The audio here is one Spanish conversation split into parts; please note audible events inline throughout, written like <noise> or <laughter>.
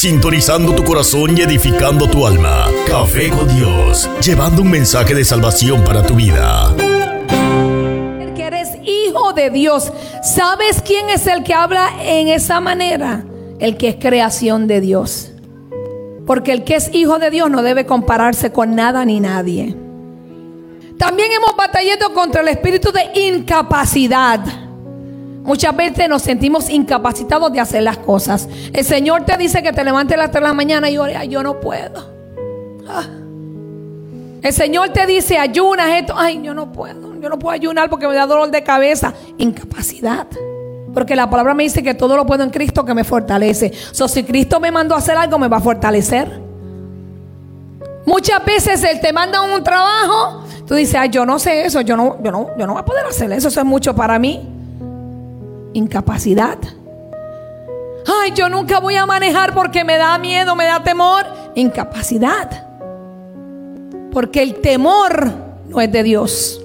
sintonizando tu corazón y edificando tu alma. Café con Dios, llevando un mensaje de salvación para tu vida. El que eres hijo de Dios, ¿sabes quién es el que habla en esa manera? El que es creación de Dios. Porque el que es hijo de Dios no debe compararse con nada ni nadie. También hemos batallado contra el espíritu de incapacidad. Muchas veces nos sentimos incapacitados de hacer las cosas. El Señor te dice que te levantes a las 3 de la mañana y ore, yo no puedo. Ah. El Señor te dice, ayunas esto, ay, yo no puedo. Yo no puedo ayunar porque me da dolor de cabeza. Incapacidad. Porque la palabra me dice que todo lo puedo en Cristo que me fortalece. So, si Cristo me mandó a hacer algo, me va a fortalecer. Muchas veces Él te manda un trabajo. Tú dices, ay, yo no sé eso. Yo no, yo no, yo no voy a poder hacer eso. Eso es mucho para mí incapacidad. Ay, yo nunca voy a manejar porque me da miedo, me da temor. Incapacidad. Porque el temor no es de Dios.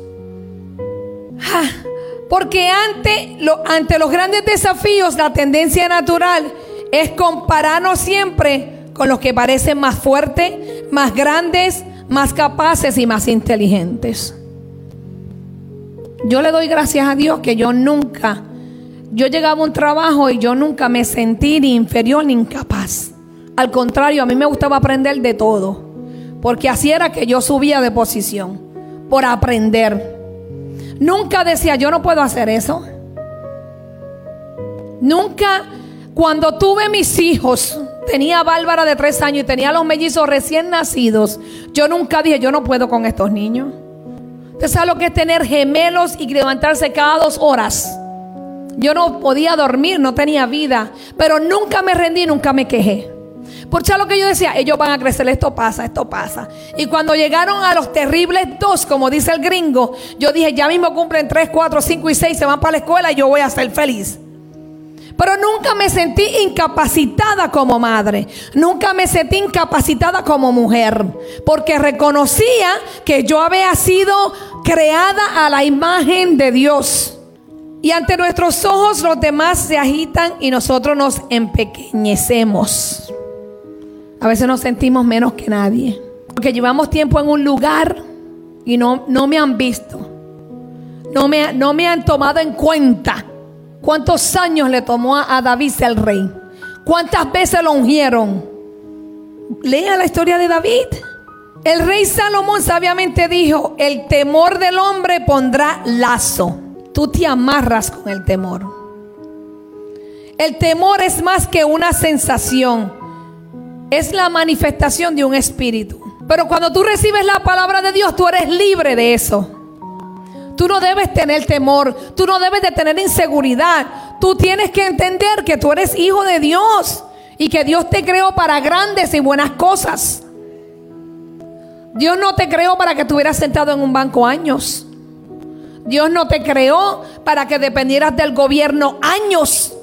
porque ante, ante los grandes desafíos, la tendencia natural es compararnos siempre con los que parecen más fuertes, más grandes, más capaces y más inteligentes. Yo le doy gracias a Dios que yo nunca yo llegaba a un trabajo y yo nunca me sentí ni inferior ni incapaz. Al contrario, a mí me gustaba aprender de todo. Porque así era que yo subía de posición. Por aprender. Nunca decía, yo no puedo hacer eso. Nunca, cuando tuve mis hijos, tenía a Bárbara de tres años y tenía los mellizos recién nacidos. Yo nunca dije, yo no puedo con estos niños. ¿Usted sabe lo que es tener gemelos y levantarse cada dos horas? Yo no podía dormir, no tenía vida, pero nunca me rendí, nunca me quejé. Por lo que yo decía, ellos van a crecer, esto pasa, esto pasa. Y cuando llegaron a los terribles dos, como dice el gringo, yo dije, ya mismo cumplen tres, cuatro, cinco y seis, se van para la escuela y yo voy a ser feliz. Pero nunca me sentí incapacitada como madre. Nunca me sentí incapacitada como mujer. Porque reconocía que yo había sido creada a la imagen de Dios. Y ante nuestros ojos los demás se agitan y nosotros nos empequeñecemos. A veces nos sentimos menos que nadie. Porque llevamos tiempo en un lugar y no, no me han visto. No me, no me han tomado en cuenta. ¿Cuántos años le tomó a, a David el rey? ¿Cuántas veces lo ungieron? Lea la historia de David. El rey Salomón sabiamente dijo, el temor del hombre pondrá lazo tú te amarras con el temor. El temor es más que una sensación, es la manifestación de un espíritu. Pero cuando tú recibes la palabra de Dios, tú eres libre de eso. Tú no debes tener temor, tú no debes de tener inseguridad. Tú tienes que entender que tú eres hijo de Dios y que Dios te creó para grandes y buenas cosas. Dios no te creó para que estuvieras sentado en un banco años. Dios no te creó para que dependieras del gobierno años.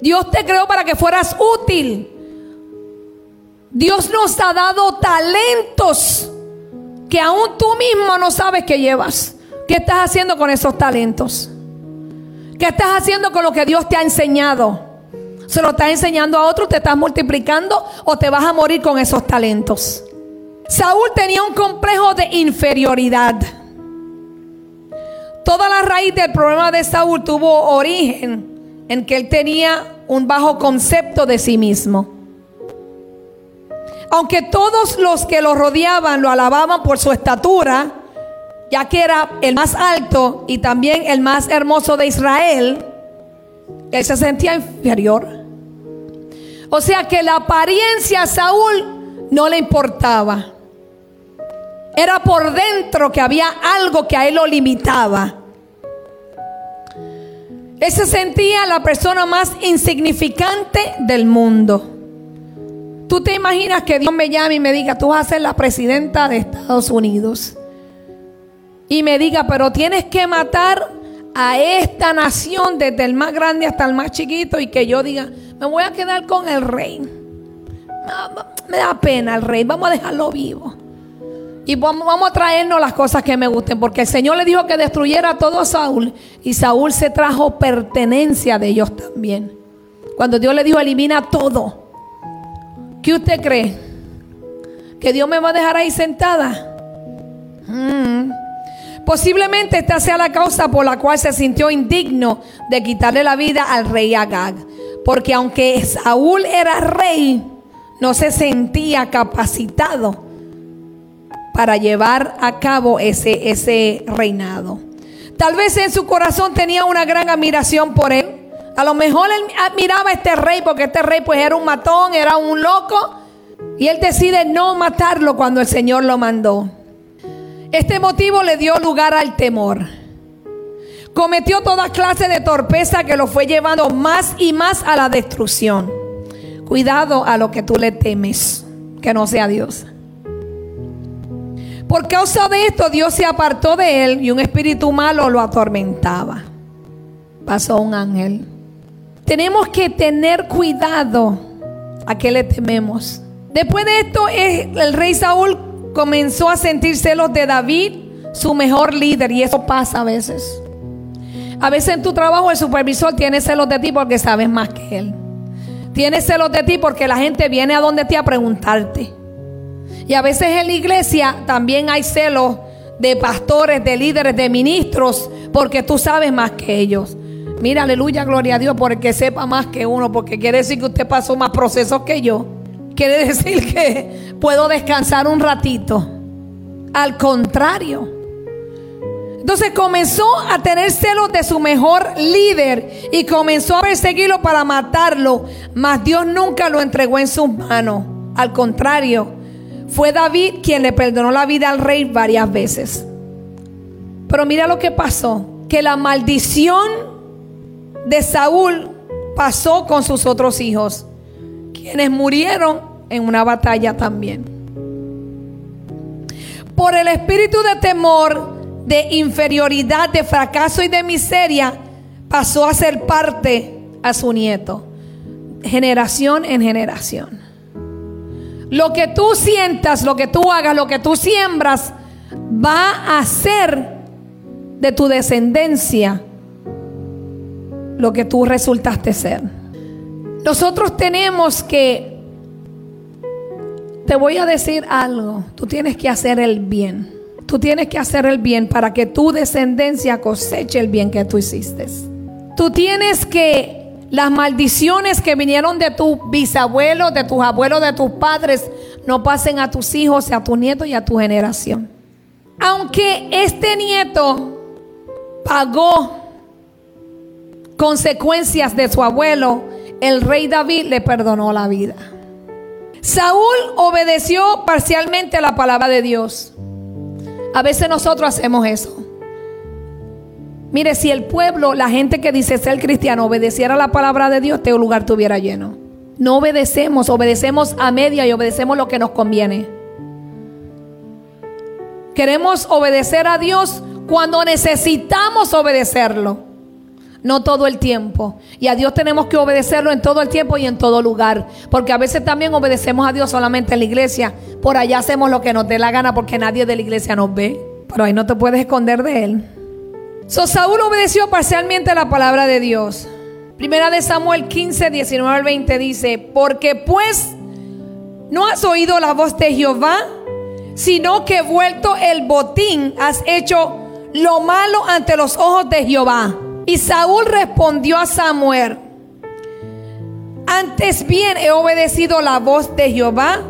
Dios te creó para que fueras útil. Dios nos ha dado talentos que aún tú mismo no sabes que llevas. ¿Qué estás haciendo con esos talentos? ¿Qué estás haciendo con lo que Dios te ha enseñado? ¿Se lo estás enseñando a otro? ¿Te estás multiplicando o te vas a morir con esos talentos? Saúl tenía un complejo de inferioridad. Toda la raíz del problema de Saúl tuvo origen en que él tenía un bajo concepto de sí mismo. Aunque todos los que lo rodeaban lo alababan por su estatura, ya que era el más alto y también el más hermoso de Israel, él se sentía inferior. O sea que la apariencia a Saúl no le importaba. Era por dentro que había algo que a él lo limitaba. Él se sentía la persona más insignificante del mundo. Tú te imaginas que Dios me llame y me diga, tú vas a ser la presidenta de Estados Unidos. Y me diga, pero tienes que matar a esta nación desde el más grande hasta el más chiquito y que yo diga, me voy a quedar con el rey. Me da pena el rey, vamos a dejarlo vivo. Y vamos, a traernos las cosas que me gusten, porque el Señor le dijo que destruyera a todo Saúl y Saúl se trajo pertenencia de ellos también. Cuando Dios le dijo, elimina todo. ¿Qué usted cree? ¿Que Dios me va a dejar ahí sentada? Mm. Posiblemente esta sea la causa por la cual se sintió indigno de quitarle la vida al rey Agag. Porque aunque Saúl era rey, no se sentía capacitado para llevar a cabo ese, ese reinado. Tal vez en su corazón tenía una gran admiración por él. A lo mejor él admiraba a este rey porque este rey pues era un matón, era un loco. Y él decide no matarlo cuando el Señor lo mandó. Este motivo le dio lugar al temor. Cometió toda clase de torpeza que lo fue llevando más y más a la destrucción. Cuidado a lo que tú le temes, que no sea Dios. Por causa de esto Dios se apartó de él y un espíritu malo lo atormentaba. Pasó un ángel. Tenemos que tener cuidado a qué le tememos. Después de esto el rey Saúl comenzó a sentir celos de David, su mejor líder, y eso pasa a veces. A veces en tu trabajo el supervisor tiene celos de ti porque sabes más que él. Tiene celos de ti porque la gente viene a donde ti a preguntarte. Y a veces en la iglesia también hay celos de pastores, de líderes, de ministros, porque tú sabes más que ellos. Mira, aleluya, gloria a Dios, porque sepa más que uno, porque quiere decir que usted pasó más procesos que yo. Quiere <laughs> decir que puedo descansar un ratito. Al contrario. Entonces comenzó a tener celos de su mejor líder y comenzó a perseguirlo para matarlo, mas Dios nunca lo entregó en sus manos. Al contrario, fue David quien le perdonó la vida al rey varias veces. Pero mira lo que pasó, que la maldición de Saúl pasó con sus otros hijos, quienes murieron en una batalla también. Por el espíritu de temor, de inferioridad, de fracaso y de miseria, pasó a ser parte a su nieto, generación en generación. Lo que tú sientas, lo que tú hagas, lo que tú siembras, va a ser de tu descendencia lo que tú resultaste ser. Nosotros tenemos que, te voy a decir algo, tú tienes que hacer el bien. Tú tienes que hacer el bien para que tu descendencia coseche el bien que tú hiciste. Tú tienes que las maldiciones que vinieron de tus bisabuelos, de tus abuelos, de tus padres, no pasen a tus hijos, a tu nieto y a tu generación. Aunque este nieto pagó consecuencias de su abuelo, el rey David le perdonó la vida. Saúl obedeció parcialmente a la palabra de Dios. A veces nosotros hacemos eso. Mire, si el pueblo, la gente que dice ser cristiano, obedeciera la palabra de Dios, este lugar estuviera lleno. No obedecemos, obedecemos a media y obedecemos lo que nos conviene. Queremos obedecer a Dios cuando necesitamos obedecerlo, no todo el tiempo. Y a Dios tenemos que obedecerlo en todo el tiempo y en todo lugar. Porque a veces también obedecemos a Dios solamente en la iglesia. Por allá hacemos lo que nos dé la gana porque nadie de la iglesia nos ve. Pero ahí no te puedes esconder de Él. So, Saúl obedeció parcialmente la palabra de Dios. Primera de Samuel 15, 19 al 20 dice, porque pues no has oído la voz de Jehová, sino que vuelto el botín has hecho lo malo ante los ojos de Jehová. Y Saúl respondió a Samuel, antes bien he obedecido la voz de Jehová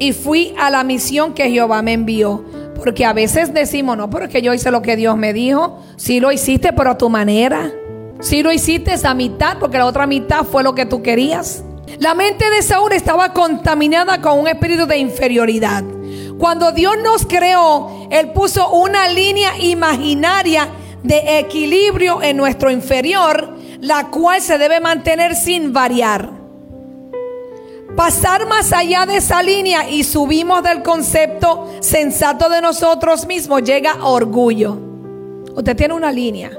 y fui a la misión que Jehová me envió. Porque a veces decimos, no, pero es que yo hice lo que Dios me dijo. Si lo hiciste, pero a tu manera. Si lo hiciste esa mitad, porque la otra mitad fue lo que tú querías. La mente de Saúl estaba contaminada con un espíritu de inferioridad. Cuando Dios nos creó, Él puso una línea imaginaria de equilibrio en nuestro inferior, la cual se debe mantener sin variar. Pasar más allá de esa línea y subimos del concepto sensato de nosotros mismos llega orgullo. Usted tiene una línea.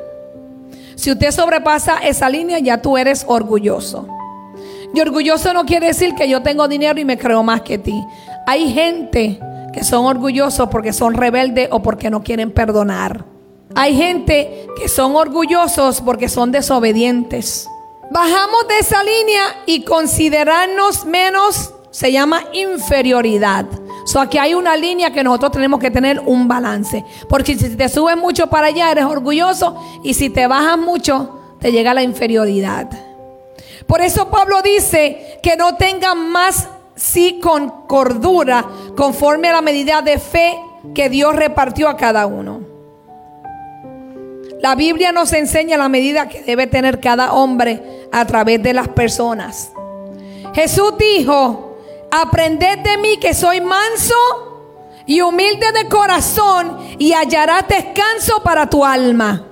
Si usted sobrepasa esa línea, ya tú eres orgulloso. Y orgulloso no quiere decir que yo tengo dinero y me creo más que ti. Hay gente que son orgullosos porque son rebeldes o porque no quieren perdonar. Hay gente que son orgullosos porque son desobedientes. Bajamos de esa línea y considerarnos menos se llama inferioridad. So aquí hay una línea que nosotros tenemos que tener un balance. Porque si te subes mucho para allá, eres orgulloso. Y si te bajas mucho, te llega la inferioridad. Por eso Pablo dice que no tengan más sí con cordura, conforme a la medida de fe que Dios repartió a cada uno. La Biblia nos enseña la medida que debe tener cada hombre a través de las personas. Jesús dijo, aprended de mí que soy manso y humilde de corazón y hallarás descanso para tu alma.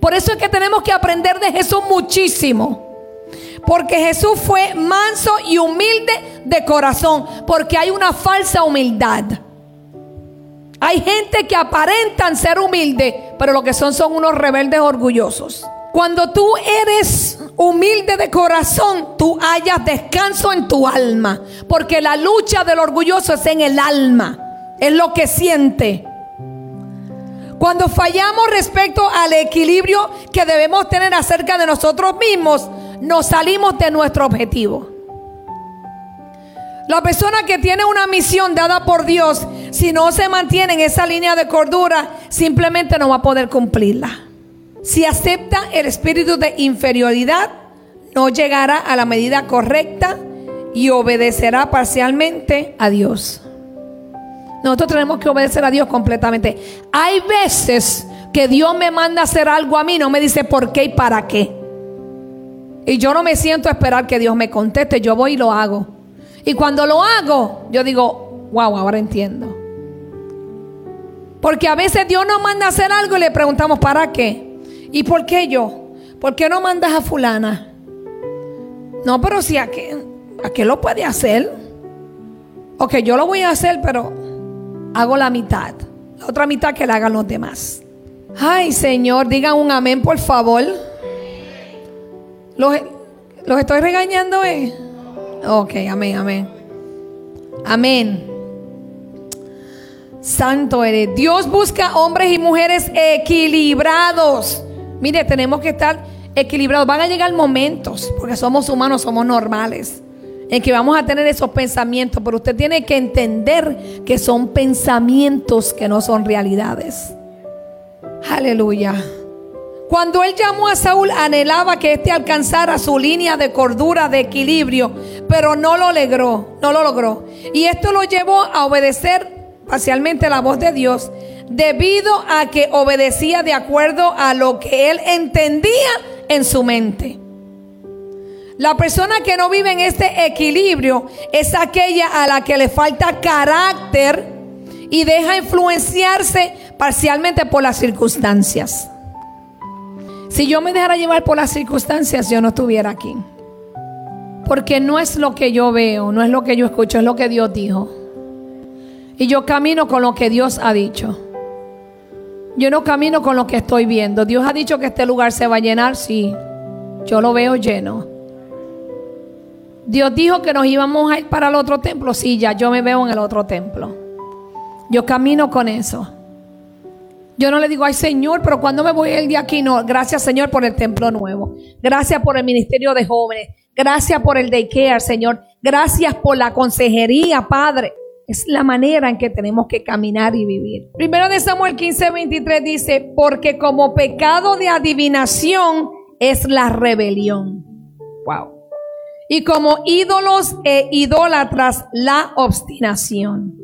Por eso es que tenemos que aprender de Jesús muchísimo. Porque Jesús fue manso y humilde de corazón. Porque hay una falsa humildad. Hay gente que aparentan ser humilde, pero lo que son son unos rebeldes orgullosos. Cuando tú eres humilde de corazón, tú hallas descanso en tu alma. Porque la lucha del orgulloso es en el alma. Es lo que siente. Cuando fallamos respecto al equilibrio que debemos tener acerca de nosotros mismos, nos salimos de nuestro objetivo. La persona que tiene una misión dada por Dios, si no se mantiene en esa línea de cordura, simplemente no va a poder cumplirla. Si acepta el espíritu de inferioridad, no llegará a la medida correcta y obedecerá parcialmente a Dios. Nosotros tenemos que obedecer a Dios completamente. Hay veces que Dios me manda a hacer algo a mí, no me dice por qué y para qué. Y yo no me siento a esperar que Dios me conteste, yo voy y lo hago. Y cuando lo hago, yo digo, wow, ahora entiendo. Porque a veces Dios nos manda a hacer algo y le preguntamos, ¿para qué? ¿Y por qué yo? ¿Por qué no mandas a fulana? No, pero si a qué, a qué lo puede hacer. Ok, yo lo voy a hacer, pero hago la mitad. La otra mitad que la hagan los demás. Ay, Señor, digan un amén, por favor. ¿Los, estoy regañando? Eh? Ok, amén, amén. Amén. Santo eres. Dios busca hombres y mujeres equilibrados. Mire, tenemos que estar equilibrados. Van a llegar momentos, porque somos humanos, somos normales, en que vamos a tener esos pensamientos, pero usted tiene que entender que son pensamientos que no son realidades. Aleluya. Cuando él llamó a Saúl, anhelaba que éste alcanzara su línea de cordura, de equilibrio, pero no lo logró, no lo logró. Y esto lo llevó a obedecer parcialmente la voz de Dios, debido a que obedecía de acuerdo a lo que él entendía en su mente. La persona que no vive en este equilibrio es aquella a la que le falta carácter y deja influenciarse parcialmente por las circunstancias. Si yo me dejara llevar por las circunstancias, yo no estuviera aquí. Porque no es lo que yo veo, no es lo que yo escucho, es lo que Dios dijo. Y yo camino con lo que Dios ha dicho. Yo no camino con lo que estoy viendo. Dios ha dicho que este lugar se va a llenar, sí. Yo lo veo lleno. Dios dijo que nos íbamos a ir para el otro templo, sí, ya yo me veo en el otro templo. Yo camino con eso. Yo no le digo, ay Señor, pero cuando me voy el día aquí? No, gracias Señor por el templo nuevo. Gracias por el ministerio de jóvenes. Gracias por el daycare, Señor. Gracias por la consejería, Padre. Es la manera en que tenemos que caminar y vivir. Primero de Samuel 15, 23 dice, porque como pecado de adivinación es la rebelión. Wow. Y como ídolos e idólatras la obstinación.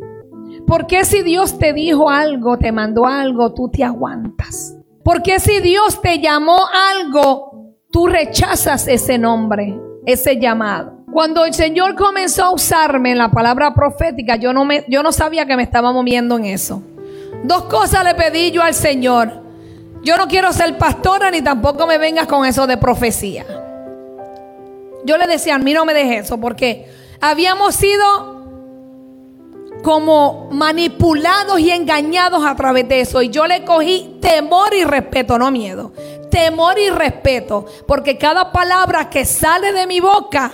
¿Por qué si Dios te dijo algo, te mandó algo, tú te aguantas? ¿Por qué si Dios te llamó algo, tú rechazas ese nombre, ese llamado? Cuando el Señor comenzó a usarme en la palabra profética, yo no, me, yo no sabía que me estaba moviendo en eso. Dos cosas le pedí yo al Señor. Yo no quiero ser pastora ni tampoco me vengas con eso de profecía. Yo le decía, a mí no me dejes eso porque habíamos sido como manipulados y engañados a través de eso. Y yo le cogí temor y respeto, no miedo. Temor y respeto. Porque cada palabra que sale de mi boca,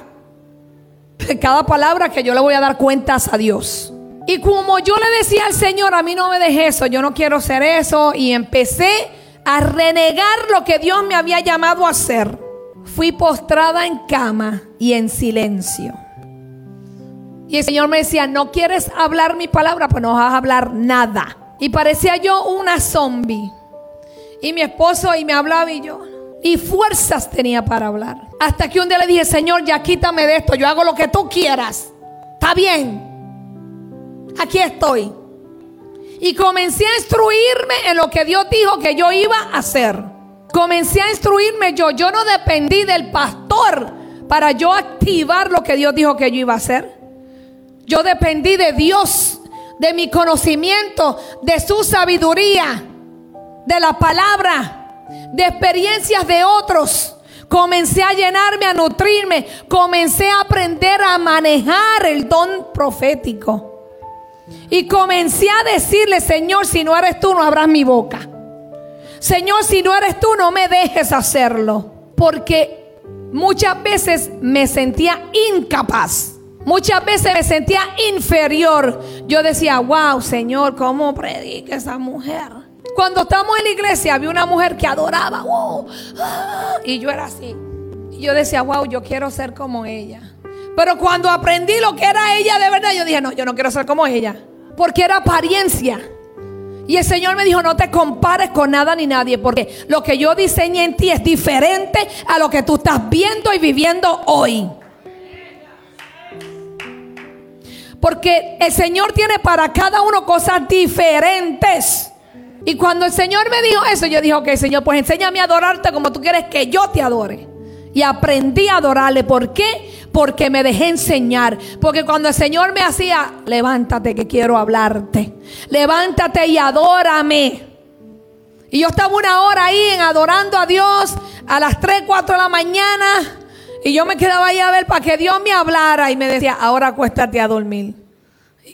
<laughs> cada palabra que yo le voy a dar cuentas a Dios. Y como yo le decía al Señor, a mí no me dejes eso, yo no quiero hacer eso. Y empecé a renegar lo que Dios me había llamado a hacer. Fui postrada en cama y en silencio Y el Señor me decía, no quieres hablar mi palabra, pues no vas a hablar nada. Y parecía yo una zombie. Y mi esposo y me hablaba y yo, y fuerzas tenía para hablar. Hasta que un día le dije, Señor, ya quítame de esto, yo hago lo que tú quieras. Está bien. Aquí estoy. Y comencé a instruirme en lo que Dios dijo que yo iba a hacer. Comencé a instruirme yo. Yo no dependí del pastor para yo activar lo que Dios dijo que yo iba a hacer. Yo dependí de Dios, de mi conocimiento, de su sabiduría, de la palabra, de experiencias de otros. Comencé a llenarme, a nutrirme. Comencé a aprender a manejar el don profético. Y comencé a decirle, Señor, si no eres tú, no abras mi boca. Señor, si no eres tú, no me dejes hacerlo. Porque muchas veces me sentía incapaz. Muchas veces me sentía inferior. Yo decía, wow, Señor, ¿cómo predica esa mujer? Cuando estamos en la iglesia, había una mujer que adoraba. y yo era así. Y yo decía, wow, yo quiero ser como ella. Pero cuando aprendí lo que era ella de verdad, yo dije, no, yo no quiero ser como ella porque era apariencia. Y el Señor me dijo, no te compares con nada ni nadie, porque lo que yo diseñé en ti es diferente a lo que tú estás viendo y viviendo hoy. Porque el Señor tiene para cada uno cosas diferentes. Y cuando el Señor me dijo eso, yo dije, ok, Señor, pues enséñame a adorarte como tú quieres que yo te adore. Y aprendí a adorarle. ¿Por qué? porque me dejé enseñar. Porque cuando el Señor me hacía, levántate que quiero hablarte. Levántate y adórame. Y yo estaba una hora ahí en adorando a Dios a las 3, 4 de la mañana. Y yo me quedaba ahí a ver para que Dios me hablara y me decía, ahora acuéstate a dormir.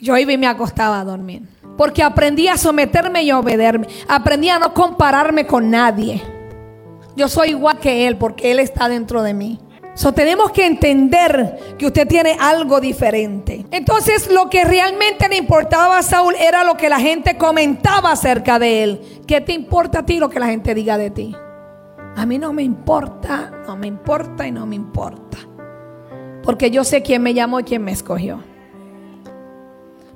Yo iba y me acostaba a dormir. Porque aprendí a someterme y a obedecerme. Aprendí a no compararme con nadie. Yo soy igual que Él porque Él está dentro de mí. So, tenemos que entender que usted tiene algo diferente. Entonces, lo que realmente le importaba a Saúl era lo que la gente comentaba acerca de él. ¿Qué te importa a ti lo que la gente diga de ti? A mí no me importa, no me importa y no me importa. Porque yo sé quién me llamó y quién me escogió.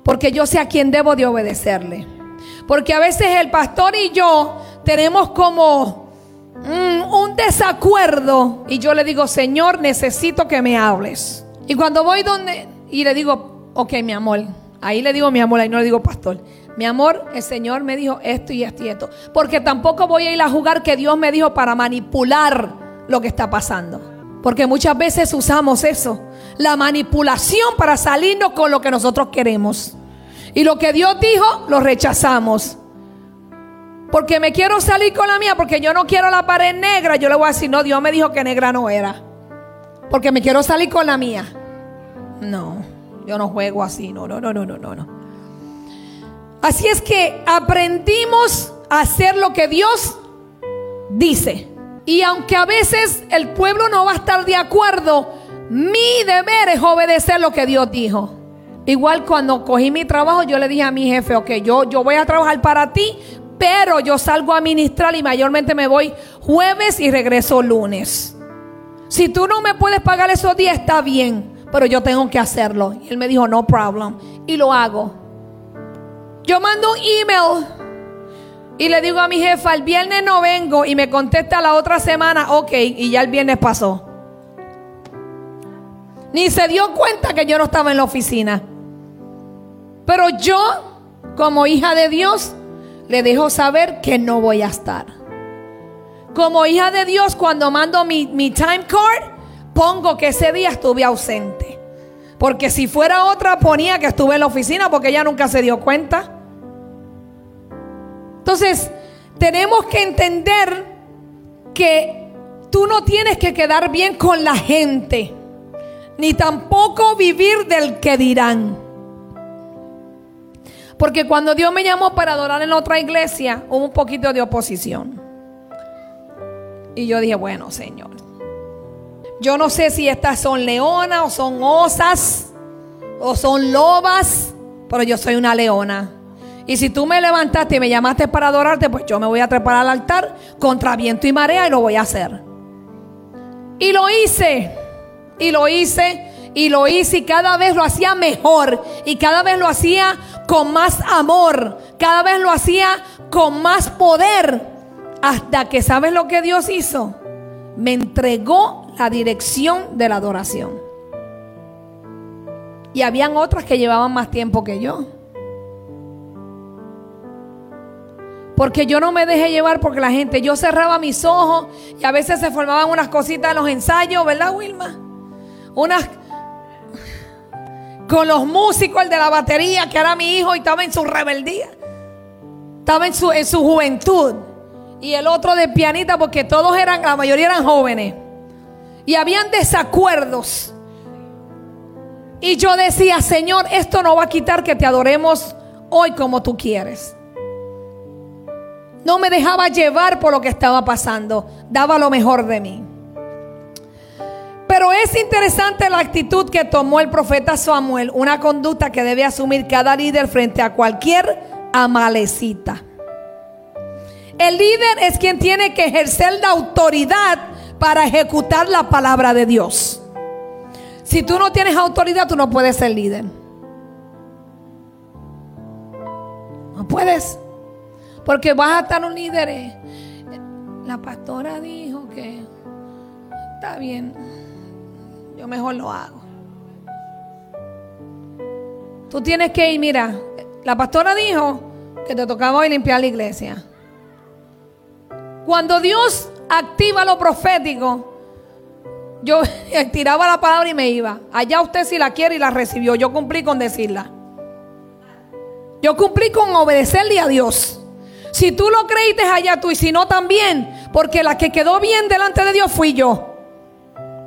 Porque yo sé a quién debo de obedecerle. Porque a veces el pastor y yo tenemos como Mm, un desacuerdo y yo le digo, Señor, necesito que me hables. Y cuando voy donde, y le digo, ok, mi amor, ahí le digo mi amor, ahí no le digo pastor. Mi amor, el Señor me dijo esto y esto y esto. Porque tampoco voy a ir a jugar que Dios me dijo para manipular lo que está pasando. Porque muchas veces usamos eso, la manipulación para salirnos con lo que nosotros queremos. Y lo que Dios dijo, lo rechazamos. Porque me quiero salir con la mía, porque yo no quiero la pared negra. Yo le voy a decir, no, Dios me dijo que negra no era. Porque me quiero salir con la mía. No, yo no juego así. No, no, no, no, no, no. Así es que aprendimos a hacer lo que Dios dice. Y aunque a veces el pueblo no va a estar de acuerdo, mi deber es obedecer lo que Dios dijo. Igual cuando cogí mi trabajo, yo le dije a mi jefe, ok, yo, yo voy a trabajar para ti, pero yo salgo a ministrar y mayormente me voy jueves y regreso lunes. Si tú no me puedes pagar esos días, está bien, pero yo tengo que hacerlo. Y él me dijo, no problem. Y lo hago. Yo mando un email y le digo a mi jefa, el viernes no vengo y me contesta la otra semana, ok, y ya el viernes pasó. Ni se dio cuenta que yo no estaba en la oficina. Pero yo, como hija de Dios, le dejo saber que no voy a estar. Como hija de Dios, cuando mando mi, mi time card, pongo que ese día estuve ausente. Porque si fuera otra, ponía que estuve en la oficina porque ella nunca se dio cuenta. Entonces, tenemos que entender que tú no tienes que quedar bien con la gente, ni tampoco vivir del que dirán. Porque cuando Dios me llamó para adorar en otra iglesia, hubo un poquito de oposición. Y yo dije, bueno, Señor, yo no sé si estas son leonas o son osas o son lobas, pero yo soy una leona. Y si tú me levantaste y me llamaste para adorarte, pues yo me voy a trepar al altar contra viento y marea y lo voy a hacer. Y lo hice. Y lo hice. Y lo hice y cada vez lo hacía mejor. Y cada vez lo hacía con más amor. Cada vez lo hacía con más poder. Hasta que, ¿sabes lo que Dios hizo? Me entregó la dirección de la adoración. Y habían otras que llevaban más tiempo que yo. Porque yo no me dejé llevar porque la gente, yo cerraba mis ojos y a veces se formaban unas cositas en los ensayos, ¿verdad, Wilma? Unas con los músicos, el de la batería, que era mi hijo y estaba en su rebeldía. Estaba en su, en su juventud. Y el otro de pianita, porque todos eran, la mayoría eran jóvenes. Y habían desacuerdos. Y yo decía, Señor, esto no va a quitar que te adoremos hoy como tú quieres. No me dejaba llevar por lo que estaba pasando. Daba lo mejor de mí. Pero es interesante la actitud que tomó el profeta Samuel, una conducta que debe asumir cada líder frente a cualquier amalecita. El líder es quien tiene que ejercer la autoridad para ejecutar la palabra de Dios. Si tú no tienes autoridad, tú no puedes ser líder. No puedes. Porque vas a estar un líder. Eh. La pastora dijo que está bien, yo mejor lo hago. Tú tienes que ir, mira, la pastora dijo que te tocaba hoy limpiar la iglesia. Cuando Dios activa lo profético, yo <laughs> tiraba la palabra y me iba. Allá usted si la quiere y la recibió. Yo cumplí con decirla. Yo cumplí con obedecerle a Dios. Si tú lo creíste allá tú y si no también, porque la que quedó bien delante de Dios fui yo.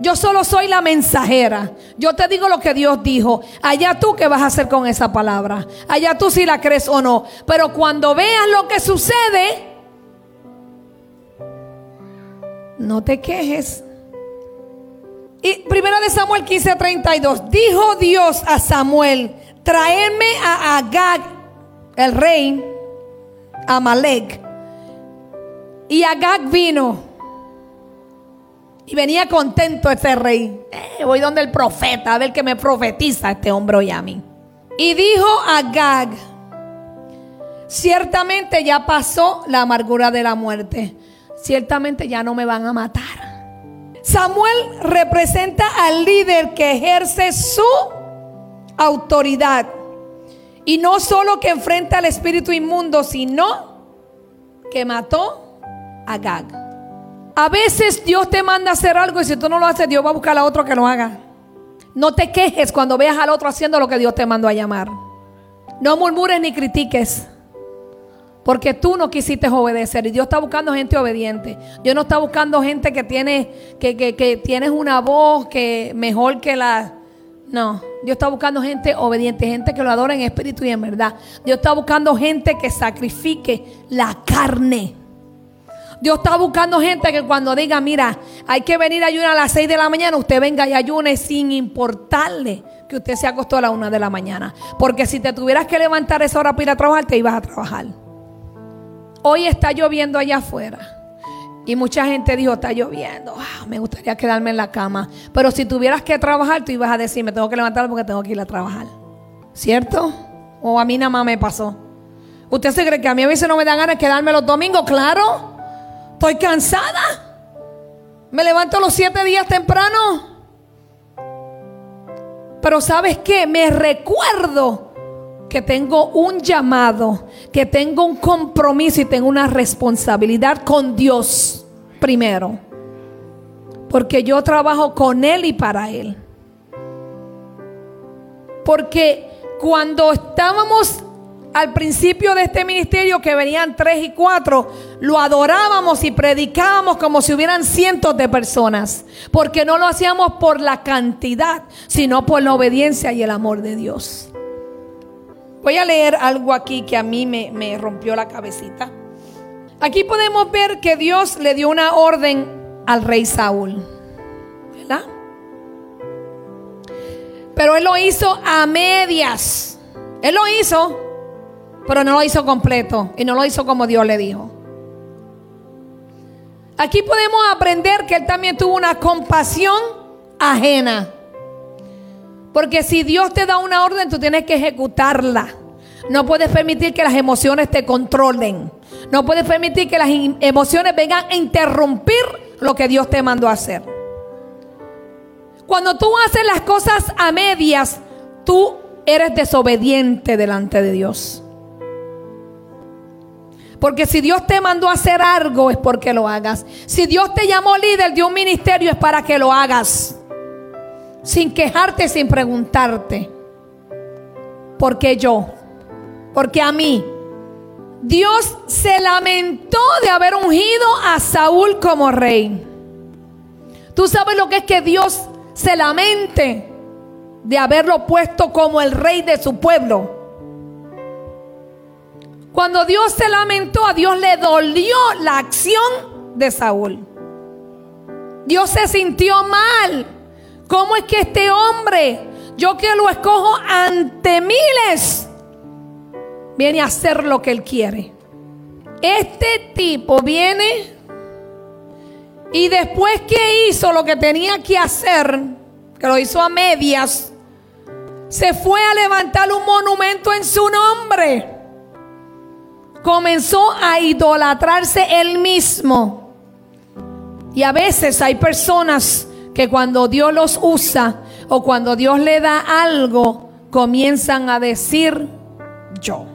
Yo solo soy la mensajera. Yo te digo lo que Dios dijo. Allá tú qué vas a hacer con esa palabra. Allá tú si la crees o no. Pero cuando veas lo que sucede, no te quejes. Y primero de Samuel 15:32. Dijo Dios a Samuel, traerme a Agag, el rey Amalek. Y Agag vino. Y venía contento ese rey. Eh, voy donde el profeta, a ver que me profetiza este hombre hoy a mí. Y dijo Agag, ciertamente ya pasó la amargura de la muerte. Ciertamente ya no me van a matar. Samuel representa al líder que ejerce su autoridad y no solo que enfrenta al espíritu inmundo, sino que mató a Gag. A veces Dios te manda a hacer algo y si tú no lo haces, Dios va a buscar a otro que lo haga. No te quejes cuando veas al otro haciendo lo que Dios te mandó a llamar. No murmures ni critiques. Porque tú no quisiste obedecer y Dios está buscando gente obediente. Dios no está buscando gente que tiene que, que, que tienes una voz que mejor que la no, Dios está buscando gente obediente, gente que lo adora en espíritu y en verdad. Dios está buscando gente que sacrifique la carne. Dios está buscando gente que cuando diga, mira, hay que venir a ayunar a las 6 de la mañana, usted venga y ayune sin importarle que usted se acostó a la 1 de la mañana. Porque si te tuvieras que levantar esa hora para ir a trabajar, te ibas a trabajar. Hoy está lloviendo allá afuera. Y mucha gente dijo, está lloviendo, ah, me gustaría quedarme en la cama. Pero si tuvieras que trabajar, tú ibas a decir, me tengo que levantar porque tengo que ir a trabajar. ¿Cierto? O a mí nada más me pasó. ¿Usted se cree que a mí a veces no me dan ganas de quedarme los domingos? Claro. Estoy cansada. Me levanto los siete días temprano. Pero ¿sabes qué? Me recuerdo que tengo un llamado, que tengo un compromiso y tengo una responsabilidad con Dios primero. Porque yo trabajo con Él y para Él. Porque cuando estábamos al principio de este ministerio, que venían tres y cuatro, lo adorábamos y predicábamos como si hubieran cientos de personas. Porque no lo hacíamos por la cantidad, sino por la obediencia y el amor de Dios. Voy a leer algo aquí que a mí me, rompió la cabecita. Aquí podemos ver que Dios le dio una orden al rey Saúl. ¿Verdad? Pero él lo hizo a medias. Él lo hizo, pero no lo hizo completo. Y no lo hizo como Dios le dijo. Aquí podemos aprender que él también tuvo una compasión ajena. Porque si Dios te da una orden, tú tienes que ejecutarla. No puedes permitir que las emociones te controlen. No puedes permitir que las emociones vengan a interrumpir lo que Dios te mandó a hacer. Cuando tú haces las cosas a medias, tú eres desobediente delante de Dios. Porque si Dios te mandó a hacer algo es porque lo hagas. Si Dios te llamó líder de un ministerio es para que lo hagas. Sin quejarte, sin preguntarte. ¿Por qué yo? Porque a mí. Dios se lamentó de haber ungido a Saúl como rey. Tú sabes lo que es que Dios se lamente de haberlo puesto como el rey de su pueblo. Cuando Dios se lamentó, a Dios le dolió la acción de Saúl. Dios se sintió mal. ¿Cómo es que este hombre, yo que lo escojo ante miles, viene a hacer lo que él quiere? Este tipo viene y después que hizo lo que tenía que hacer, que lo hizo a medias, se fue a levantar un monumento en su nombre comenzó a idolatrarse él mismo. Y a veces hay personas que cuando Dios los usa o cuando Dios le da algo, comienzan a decir yo.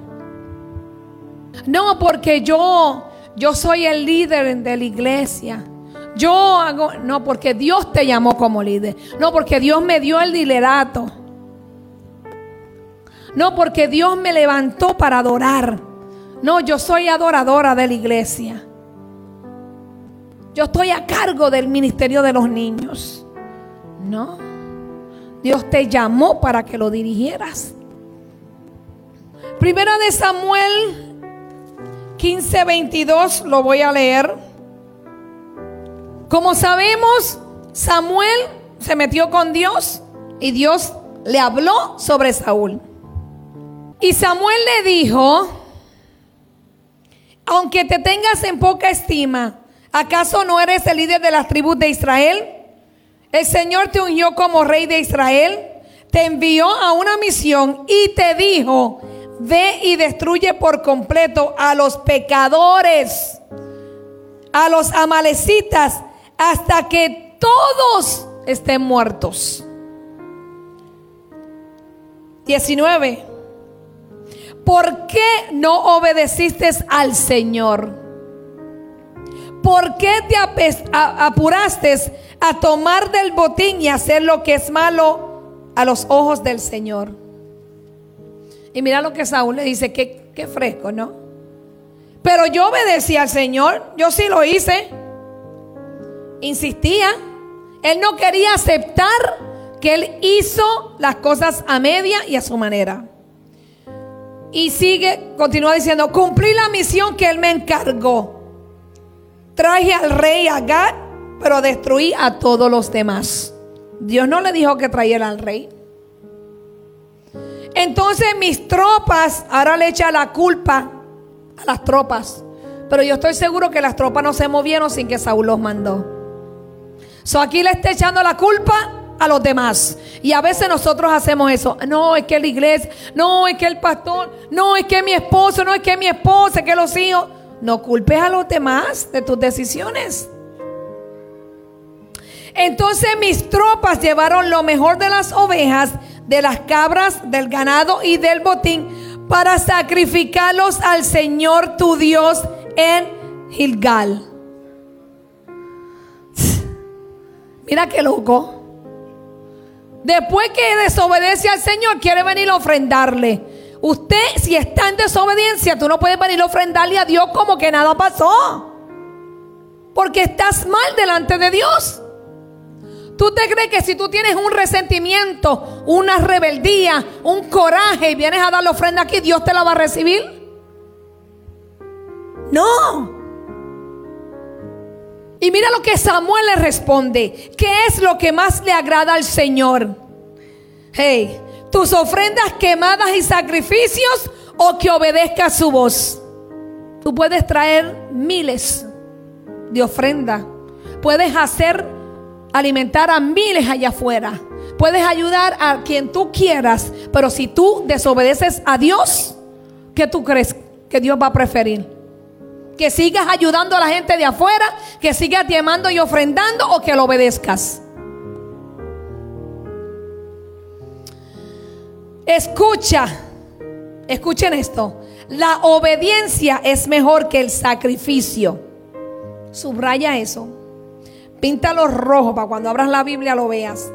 No, porque yo yo soy el líder de la iglesia. Yo hago, no, porque Dios te llamó como líder. No, porque Dios me dio el liderato. No, porque Dios me levantó para adorar. No, yo soy adoradora de la iglesia. Yo estoy a cargo del ministerio de los niños. No. Dios te llamó para que lo dirigieras. Primera de Samuel 15, 22, lo voy a leer. Como sabemos, Samuel se metió con Dios y Dios le habló sobre Saúl. Y Samuel le dijo, aunque te tengas en poca estima, ¿acaso no eres el líder de las tribus de Israel? El Señor te unió como rey de Israel, te envió a una misión y te dijo, ve y destruye por completo a los pecadores, a los amalecitas, hasta que todos estén muertos. 19. ¿Por qué no obedeciste al Señor? ¿Por qué te apuraste a tomar del botín y hacer lo que es malo a los ojos del Señor? Y mira lo que Saúl le dice, qué, qué fresco, ¿no? Pero yo obedecí al Señor, yo sí lo hice. Insistía. Él no quería aceptar que él hizo las cosas a media y a su manera. Y sigue, continúa diciendo, cumplí la misión que él me encargó. Traje al rey Agad, pero destruí a todos los demás. Dios no le dijo que trajera al rey. Entonces mis tropas, ahora le echa la culpa a las tropas. Pero yo estoy seguro que las tropas no se movieron sin que Saúl los mandó. So aquí le está echando la culpa a los demás. Y a veces nosotros hacemos eso. No, es que la iglesia, no, es que el pastor, no, es que mi esposo, no, es que mi esposa, es que los hijos. No culpes a los demás de tus decisiones. Entonces mis tropas llevaron lo mejor de las ovejas, de las cabras, del ganado y del botín para sacrificarlos al Señor tu Dios en Gilgal. Mira qué loco. Después que desobedece al Señor, quiere venir a ofrendarle. Usted, si está en desobediencia, tú no puedes venir a ofrendarle a Dios como que nada pasó. Porque estás mal delante de Dios. ¿Tú te crees que si tú tienes un resentimiento, una rebeldía, un coraje y vienes a dar la ofrenda aquí, Dios te la va a recibir? No. Y mira lo que Samuel le responde. ¿Qué es lo que más le agrada al Señor? Hey, tus ofrendas quemadas y sacrificios o que obedezca su voz. Tú puedes traer miles de ofrendas. Puedes hacer alimentar a miles allá afuera. Puedes ayudar a quien tú quieras, pero si tú desobedeces a Dios, ¿qué tú crees que Dios va a preferir? Que sigas ayudando a la gente de afuera, que sigas llamando y ofrendando o que lo obedezcas. Escucha, escuchen esto. La obediencia es mejor que el sacrificio. Subraya eso. Píntalo rojo para cuando abras la Biblia lo veas.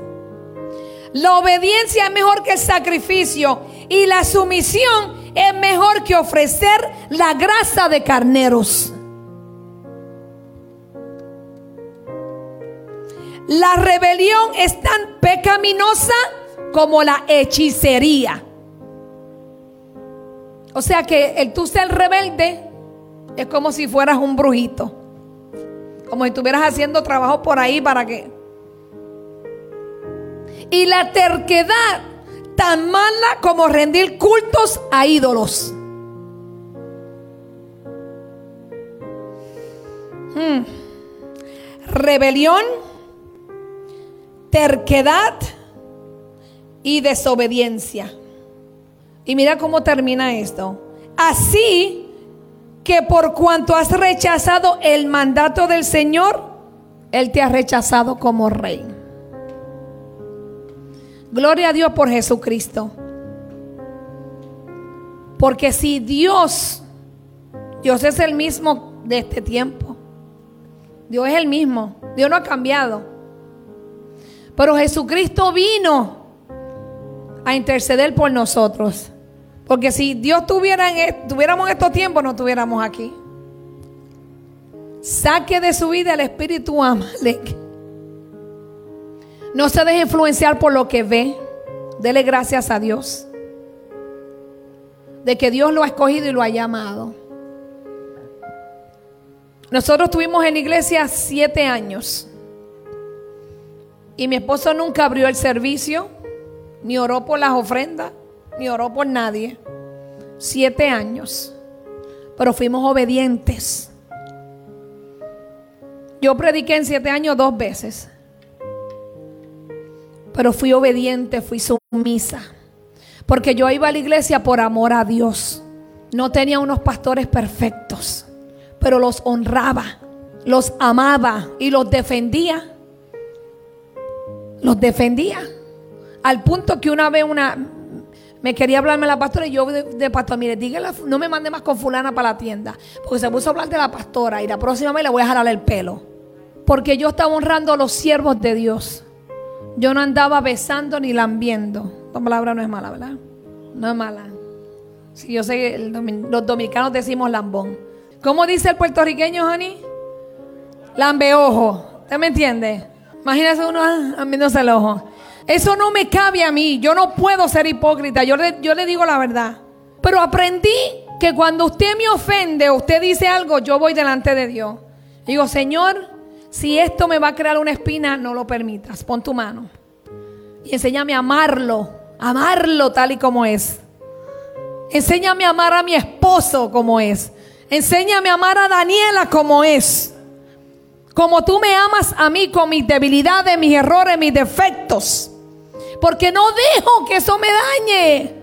La obediencia es mejor que el sacrificio y la sumisión es mejor que ofrecer la grasa de carneros. La rebelión es tan pecaminosa como la hechicería. O sea que el tú ser rebelde es como si fueras un brujito. Como si estuvieras haciendo trabajo por ahí para que... Y la terquedad tan mala como rendir cultos a ídolos. Hmm. Rebelión, terquedad y desobediencia. Y mira cómo termina esto. Así que por cuanto has rechazado el mandato del Señor, Él te ha rechazado como rey. Gloria a Dios por Jesucristo. Porque si Dios, Dios es el mismo de este tiempo. Dios es el mismo. Dios no ha cambiado. Pero Jesucristo vino a interceder por nosotros. Porque si Dios tuviera en, tuviéramos en estos tiempos, no estuviéramos aquí. Saque de su vida el espíritu Amalek. No se deje influenciar por lo que ve. Dele gracias a Dios. De que Dios lo ha escogido y lo ha llamado. Nosotros estuvimos en la iglesia siete años. Y mi esposo nunca abrió el servicio ni oró por las ofrendas, ni oró por nadie. Siete años. Pero fuimos obedientes. Yo prediqué en siete años dos veces. Pero fui obediente, fui sumisa. Porque yo iba a la iglesia por amor a Dios. No tenía unos pastores perfectos. Pero los honraba, los amaba y los defendía. Los defendía. Al punto que una vez una me quería hablarme la pastora y yo de, pastor, mire, dígale, no me mande más con fulana para la tienda. Porque se puso a hablar de la pastora y la próxima vez le voy a jalar el pelo. Porque yo estaba honrando a los siervos de Dios. Yo no andaba besando ni lambiendo. La palabra no es mala, ¿verdad? No es mala. Si yo sé que los dominicanos decimos lambón. ¿Cómo dice el puertorriqueño, honey? Lambeojo. ¿Usted me entiende? Imagínese uno lambiéndose el ojo. Eso no me cabe a mí. Yo no puedo ser hipócrita. Yo le, yo le digo la verdad. Pero aprendí que cuando usted me ofende usted dice algo, yo voy delante de Dios. Digo, Señor, si esto me va a crear una espina, no lo permitas. Pon tu mano. Y enséñame a amarlo. Amarlo tal y como es. Enséñame a amar a mi esposo como es. Enséñame a amar a Daniela como es. Como tú me amas a mí con mis debilidades, mis errores, mis defectos. Porque no dejo que eso me dañe.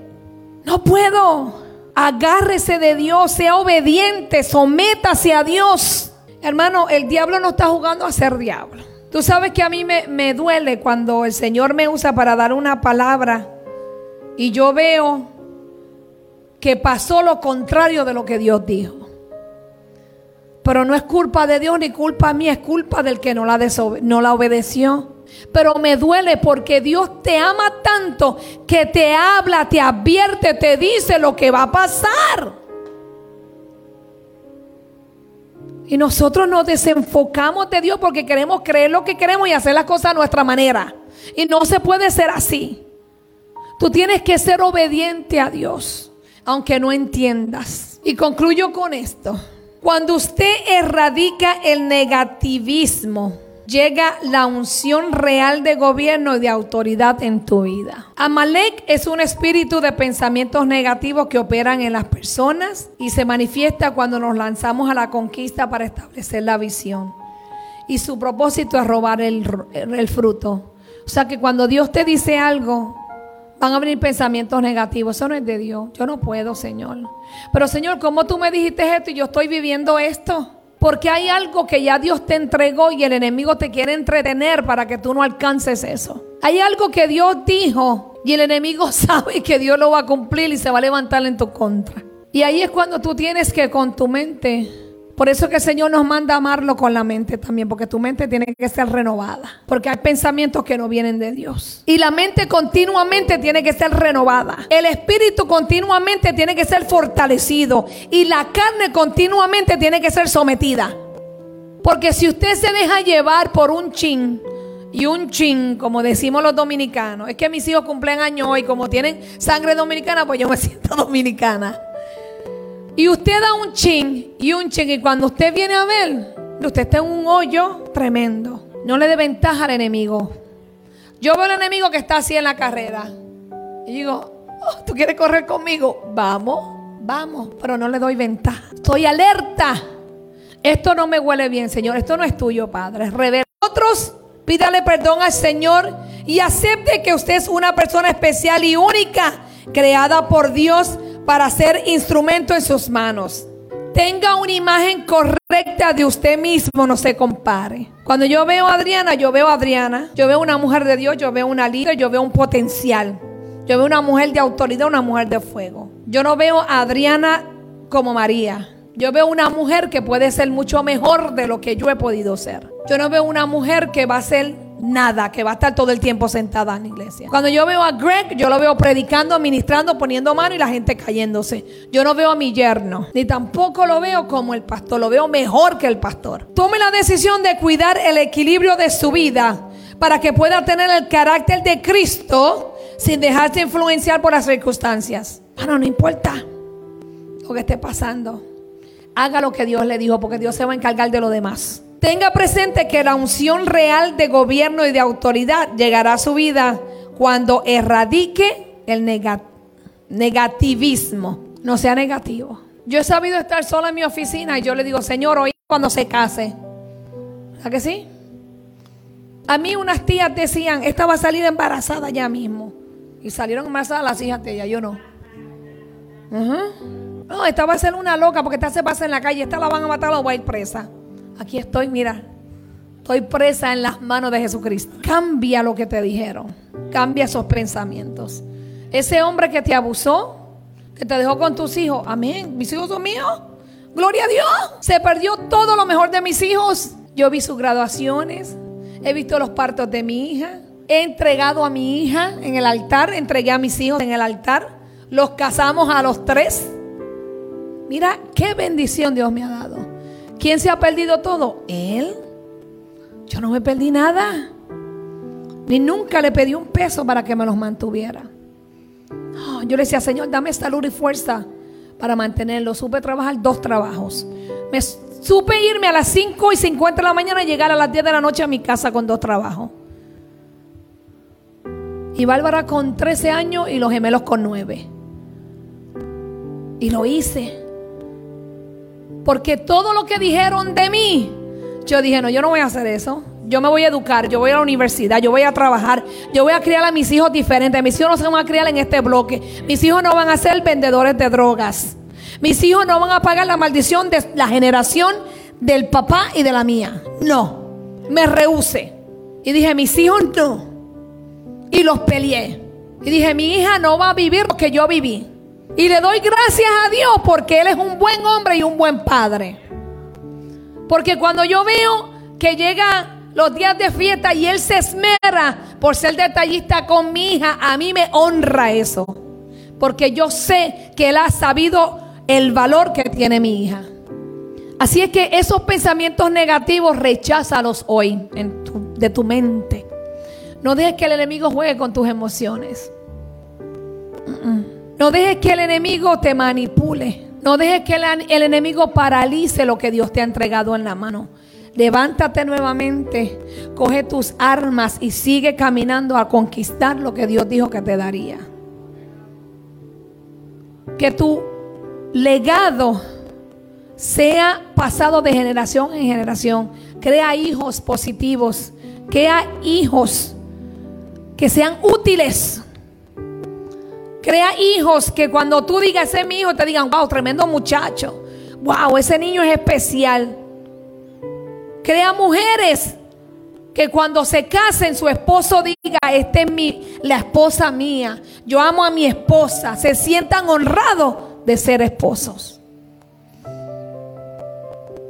No puedo. Agárrese de Dios, sea obediente, sométase a Dios. Hermano, el diablo no está jugando a ser diablo. Tú sabes que a mí me, me duele cuando el Señor me usa para dar una palabra y yo veo que pasó lo contrario de lo que Dios dijo. Pero no es culpa de Dios ni culpa mía, es culpa del que no la, no la obedeció. Pero me duele porque Dios te ama tanto que te habla, te advierte, te dice lo que va a pasar. Y nosotros nos desenfocamos de Dios porque queremos creer lo que queremos y hacer las cosas a nuestra manera. Y no se puede ser así. Tú tienes que ser obediente a Dios, aunque no entiendas. Y concluyo con esto. Cuando usted erradica el negativismo, llega la unción real de gobierno y de autoridad en tu vida. Amalek es un espíritu de pensamientos negativos que operan en las personas y se manifiesta cuando nos lanzamos a la conquista para establecer la visión. Y su propósito es robar el, fruto. O sea que cuando Dios te dice algo, van a venir pensamientos negativos. Eso no es de Dios. Yo no puedo, Señor. Pero Señor, ¿cómo tú me dijiste esto y yo estoy viviendo esto? Porque hay algo que ya Dios te entregó y el enemigo te quiere entretener para que tú no alcances eso. Hay algo que Dios dijo y el enemigo <laughs> sabe que Dios lo va a cumplir y se va a levantar en tu contra. Y ahí es cuando tú tienes que con tu mente por eso que el Señor nos manda amarlo con la mente también, porque tu mente tiene que ser renovada, porque hay pensamientos que no vienen de Dios. Y la mente continuamente tiene que ser renovada. El espíritu continuamente tiene que ser fortalecido y la carne continuamente tiene que ser sometida. Porque si usted se deja llevar por un chin, y un chin, como decimos los dominicanos. Es que mis hijos cumplen años hoy, como tienen sangre dominicana, pues yo me <laughs> siento dominicana. Y usted da un chin y un chin. Y cuando usted viene a ver, usted está en un hoyo tremendo. No le dé ventaja al enemigo. Yo veo al enemigo que está así en la carrera. Y digo, oh, ¿tú quieres correr conmigo? Vamos, vamos. Pero no le doy ventaja. Estoy alerta. Esto no me huele bien, Señor. Esto no es tuyo, Padre. Revela. Otros, pídale perdón al Señor y acepte que usted es una persona especial y única, creada por Dios para ser instrumento en sus manos. Tenga una imagen correcta de usted mismo, no se compare. Cuando yo veo a Adriana, yo veo a Adriana, yo veo una mujer de Dios, yo veo una líder, yo veo un potencial. Yo veo una mujer de autoridad, una mujer de fuego. Yo no veo a Adriana como María. Yo veo una mujer que puede ser mucho mejor de lo que yo he podido ser. Yo no veo una mujer que va a ser nada, que va a estar todo el tiempo sentada en la iglesia. Cuando yo veo a Greg, yo lo veo predicando, ministrando, poniendo mano y la gente cayéndose. Yo no veo a mi yerno, ni tampoco lo veo como el pastor, lo veo mejor que el pastor. Tome la decisión de cuidar el equilibrio de su vida para que pueda tener el carácter de Cristo sin dejarse influenciar por las circunstancias. Bueno, no importa lo que esté pasando. Haga lo que Dios le dijo porque Dios se va a encargar de lo demás. Tenga presente que la unción real de gobierno y de autoridad llegará a su vida cuando erradique el negativismo. No sea negativo. Yo he sabido estar sola en mi oficina y yo le digo, Señor, hoy cuando se case. ¿A que sí? A mí unas tías decían, esta va a salir embarazada ya mismo. Y salieron embarazadas las hijas de ella, yo no. No, esta va a ser una loca porque esta se pasa en la calle, esta la van a matar o va a ir presa aquí estoy, mira, estoy presa en las manos de Jesucristo. Cambia lo que te dijeron, cambia esos pensamientos. Ese hombre que te abusó, que te dejó con tus hijos, amén, mis hijos son míos. Gloria a Dios. Se perdió todo lo mejor de mis hijos. Yo vi sus graduaciones, he visto los partos de mi hija, he entregado a mi hija en el altar, entregué a mis hijos en el altar, los casamos a los tres. Mira qué bendición Dios me ha dado. ¿Quién se ha perdido todo? Él. Yo no me perdí nada. Ni nunca le pedí un peso para que me los mantuviera. yo le decía, Señor, dame salud y fuerza para mantenerlo. Supe trabajar dos trabajos. Me supe irme a las 5 y 50 de la mañana y llegar a las 10 de la noche a mi casa con dos trabajos. Y Bárbara con 13 años y los gemelos con 9. Y lo hice. Porque todo lo que dijeron de mí, yo dije, no, yo no voy a hacer eso. Yo me voy a educar, yo voy a la universidad, yo voy a trabajar, yo voy a criar a mis hijos diferentes. Mis hijos no se van a criar en este bloque. Mis hijos no van a ser vendedores de drogas. Mis hijos no van a pagar la maldición de la generación del papá y de la mía. No, me rehusé. Y dije, mis hijos no. Y los peleé. Y dije, mi hija no va a vivir lo que yo viví. Y le doy gracias a Dios porque Él es un buen hombre y un buen padre. Porque cuando yo veo que llegan los días de fiesta y Él se esmera por ser detallista con mi hija, a mí me honra eso. Porque yo sé que Él ha sabido el valor que tiene mi hija. Así es que esos pensamientos negativos recházalos hoy de tu mente. No dejes que el enemigo juegue con tus emociones. No dejes que el enemigo te manipule. No dejes que el, enemigo paralice lo que Dios te ha entregado en la mano. Levántate nuevamente, coge tus armas y sigue caminando a conquistar lo que Dios dijo que te daría. Que tu legado sea pasado de generación en generación. Crea hijos positivos, crea hijos que sean útiles. Crea hijos que cuando tú digas ese es mi hijo te digan, wow, tremendo muchacho. Wow, ese niño es especial. Crea mujeres que cuando se casen su esposo diga, esta es mi, la esposa mía. Yo amo a mi esposa. Se sientan honrados de ser esposos.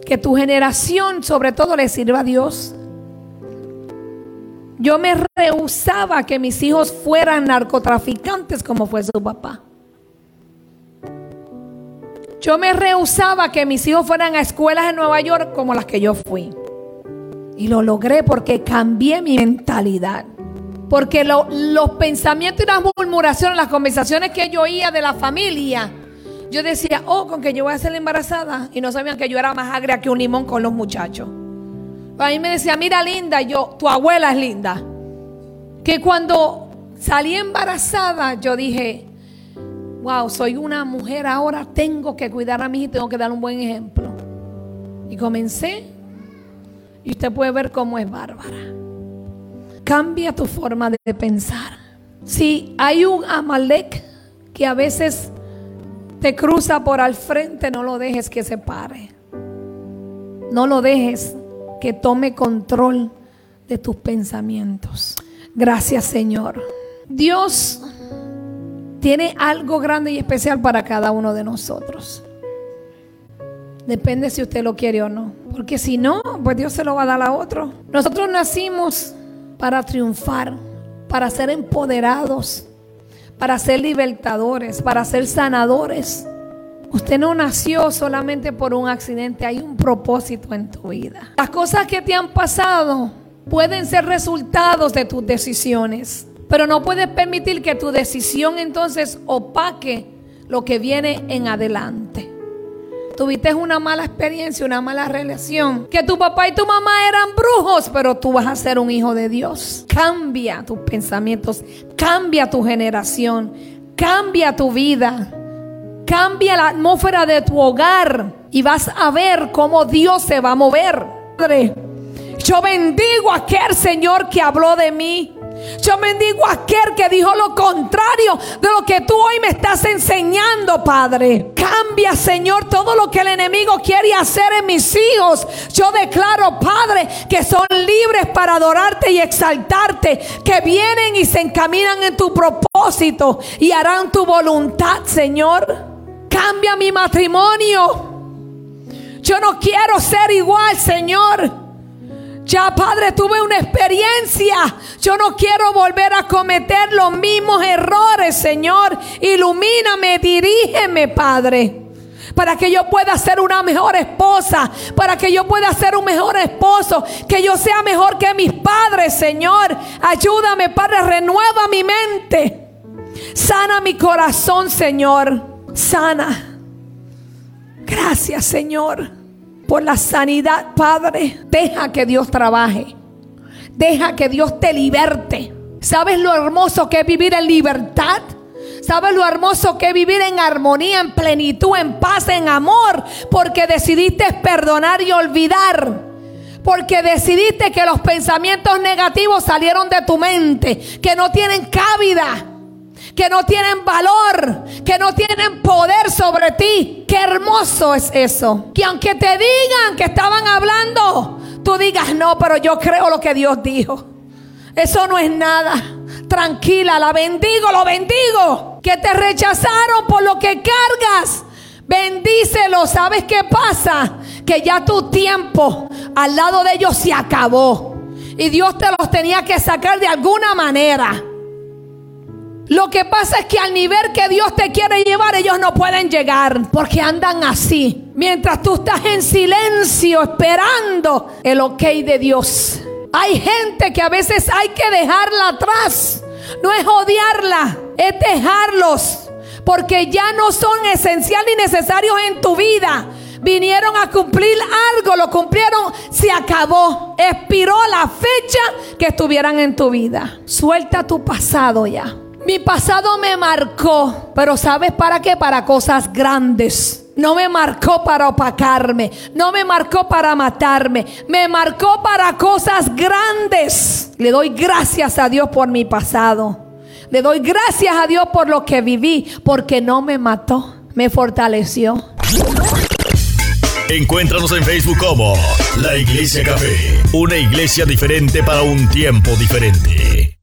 Que tu generación sobre todo le sirva a Dios. Yo me rehusaba que mis hijos fueran narcotraficantes como fue su papá. Yo me rehusaba que mis hijos fueran a escuelas en Nueva York como las que yo fui. Y lo logré porque cambié mi mentalidad. Porque los pensamientos y las murmuraciones, las conversaciones que yo oía de la familia, yo decía, oh, con que yo voy a ser embarazada. Y no sabían que yo era más agria que un limón con los muchachos. A mí me decía, mira linda, yo, tu abuela es linda. Que cuando salí embarazada, yo dije, wow, soy una mujer ahora, tengo que cuidar a mí y tengo que dar un buen ejemplo. Y comencé, y usted puede ver cómo es bárbara. Cambia tu forma de pensar. Si hay un Amalek que a veces te cruza por al frente, no lo dejes que se pare. No lo dejes que tome control de tus pensamientos. Gracias Señor. Dios tiene algo grande y especial para cada uno de nosotros. Depende si usted lo quiere o no. Porque si no, pues Dios se lo va a dar a otro. Nosotros nacimos para triunfar, para ser empoderados, para ser libertadores, para ser sanadores. Usted no nació solamente por un accidente, hay un propósito en tu vida. Las cosas que te han pasado pueden ser resultados de tus decisiones, pero no puedes permitir que tu decisión entonces opaque lo que viene en adelante. Tuviste una mala experiencia, una mala relación. Que tu papá y tu mamá eran brujos, pero tú vas a ser un hijo de Dios. Cambia tus pensamientos, cambia tu generación, cambia tu vida. Cambia la atmósfera de tu hogar y vas a ver cómo Dios se va a mover. Padre, yo bendigo a aquel Señor que habló de mí. Yo bendigo a aquel que dijo lo contrario de lo que tú hoy me estás enseñando, Padre. Cambia, Señor, todo lo que el enemigo quiere hacer en mis hijos. Yo declaro, Padre, que son libres para adorarte y exaltarte, que vienen y se encaminan en tu propósito y harán tu voluntad, Señor. Cambia mi matrimonio. Yo no quiero ser igual, Señor. Ya, Padre, tuve una experiencia. Yo no quiero volver a cometer los mismos errores, Señor. Ilumíname, dirígeme, Padre. Para que yo pueda ser una mejor esposa. Para que yo pueda ser un mejor esposo. Que yo sea mejor que mis padres, Señor. Ayúdame, Padre. Renueva mi mente. Sana mi corazón, Señor sana. Gracias Señor por la sanidad, Padre. Deja que Dios trabaje. Deja que Dios te liberte. ¿Sabes lo hermoso que es vivir en libertad? ¿Sabes lo hermoso que es vivir en armonía, en plenitud, en paz, en amor? Porque decidiste perdonar y olvidar. Porque decidiste que los pensamientos negativos salieron de tu mente, que no tienen cabida que no tienen valor, que no tienen poder sobre ti. Qué hermoso es eso. Que aunque te digan que estaban hablando, tú digas, no, pero yo creo lo que Dios dijo. Eso no es nada. Tranquila, la bendigo, lo bendigo. Que te rechazaron por lo que cargas. Bendícelo. ¿Sabes qué pasa? Que ya tu tiempo al lado de ellos se acabó. Y Dios te los tenía que sacar de alguna manera. Lo que pasa es que al nivel que Dios te quiere llevar, ellos no pueden llegar porque andan así. Mientras tú estás en silencio esperando el ok de Dios. Hay gente que a veces hay que dejarla atrás. No es odiarla, es dejarlos. Porque ya no son esenciales ni necesarios en tu vida. Vinieron a cumplir algo, lo cumplieron, se acabó. Expiró la fecha que estuvieran en tu vida. Suelta tu pasado ya. Mi pasado me marcó, pero ¿sabes para qué? Para cosas grandes. No me marcó para opacarme, no me marcó para matarme, me marcó para cosas grandes. Le doy gracias a Dios por mi pasado. Le doy gracias a Dios por lo que viví, porque no me mató, me fortaleció. Encuéntranos en Facebook como La Iglesia Café, una iglesia diferente para un tiempo diferente.